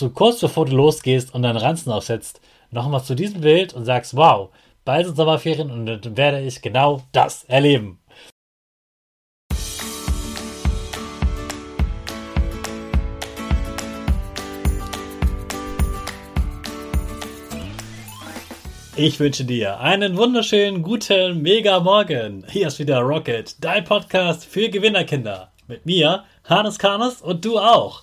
du kurz bevor du losgehst und deinen Ranzen aufsetzt, nochmal zu diesem Bild und sagst, wow, bald sind Sommerferien und dann werde ich genau das erleben. Ich wünsche dir einen wunderschönen guten Mega Morgen. Hier ist wieder Rocket, dein Podcast für Gewinnerkinder. Mit mir, Hannes Karnes und du auch.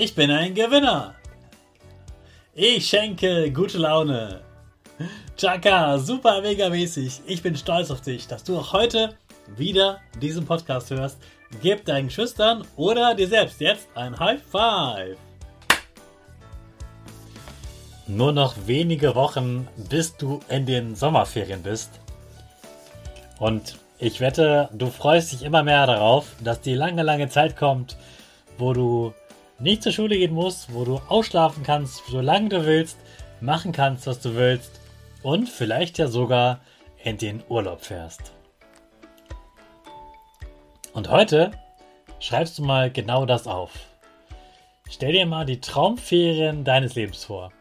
Ich bin ein Gewinner. Ich schenke gute Laune. Chaka, super mega mäßig. Ich bin stolz auf dich, dass du auch heute wieder diesen Podcast hörst. Gib deinen Schüchtern oder dir selbst jetzt ein High Five. Nur noch wenige Wochen, bis du in den Sommerferien bist. Und ich wette, du freust dich immer mehr darauf, dass die lange, lange Zeit kommt, wo du nicht zur Schule gehen musst, wo du ausschlafen kannst, solange du willst, machen kannst, was du willst und vielleicht ja sogar in den Urlaub fährst. Und heute schreibst du mal genau das auf. Stell dir mal die Traumferien deines Lebens vor.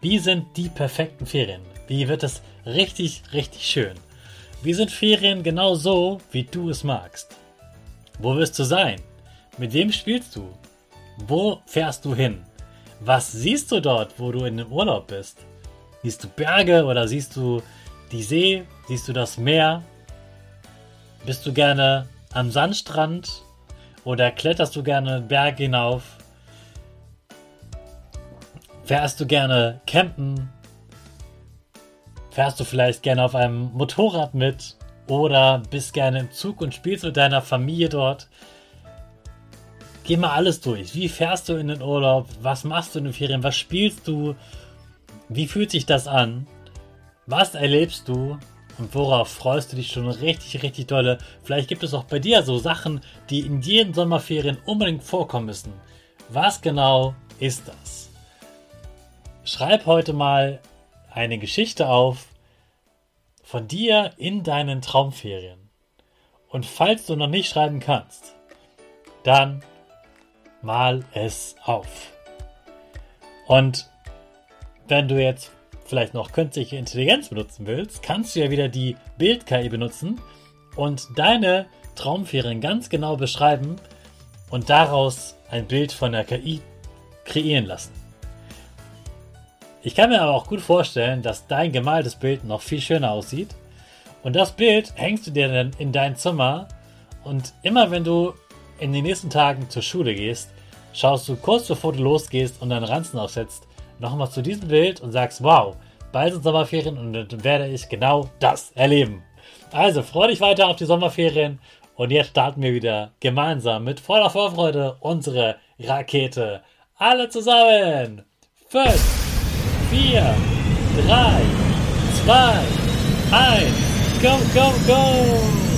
Wie sind die perfekten Ferien? Wie wird es richtig, richtig schön? Wie sind Ferien genau so, wie du es magst? Wo wirst du sein? Mit wem spielst du? Wo fährst du hin? Was siehst du dort, wo du in dem Urlaub bist? Siehst du Berge oder siehst du die See? Siehst du das Meer? Bist du gerne am Sandstrand oder kletterst du gerne Berg hinauf? Fährst du gerne campen? Fährst du vielleicht gerne auf einem Motorrad mit? Oder bist gerne im Zug und spielst mit deiner Familie dort? Geh mal alles durch. Wie fährst du in den Urlaub? Was machst du in den Ferien? Was spielst du? Wie fühlt sich das an? Was erlebst du? Und worauf freust du dich schon richtig, richtig dolle? Vielleicht gibt es auch bei dir so Sachen, die in jeden Sommerferien unbedingt vorkommen müssen. Was genau ist das? Schreib heute mal eine Geschichte auf von dir in deinen Traumferien. Und falls du noch nicht schreiben kannst, dann mal es auf. Und wenn du jetzt vielleicht noch künstliche Intelligenz benutzen willst, kannst du ja wieder die Bild-KI benutzen und deine Traumferien ganz genau beschreiben und daraus ein Bild von der KI kreieren lassen. Ich kann mir aber auch gut vorstellen, dass dein gemaltes Bild noch viel schöner aussieht. Und das Bild hängst du dir dann in dein Zimmer und immer wenn du in den nächsten Tagen zur Schule gehst, schaust du kurz bevor du losgehst und deinen Ranzen aufsetzt, nochmal zu diesem Bild und sagst, wow, bald sind Sommerferien und dann werde ich genau das erleben. Also freu dich weiter auf die Sommerferien und jetzt starten wir wieder gemeinsam mit voller Vorfreude unsere Rakete. Alle zusammen. 5, 4, 3, 2, 1, go, go, go!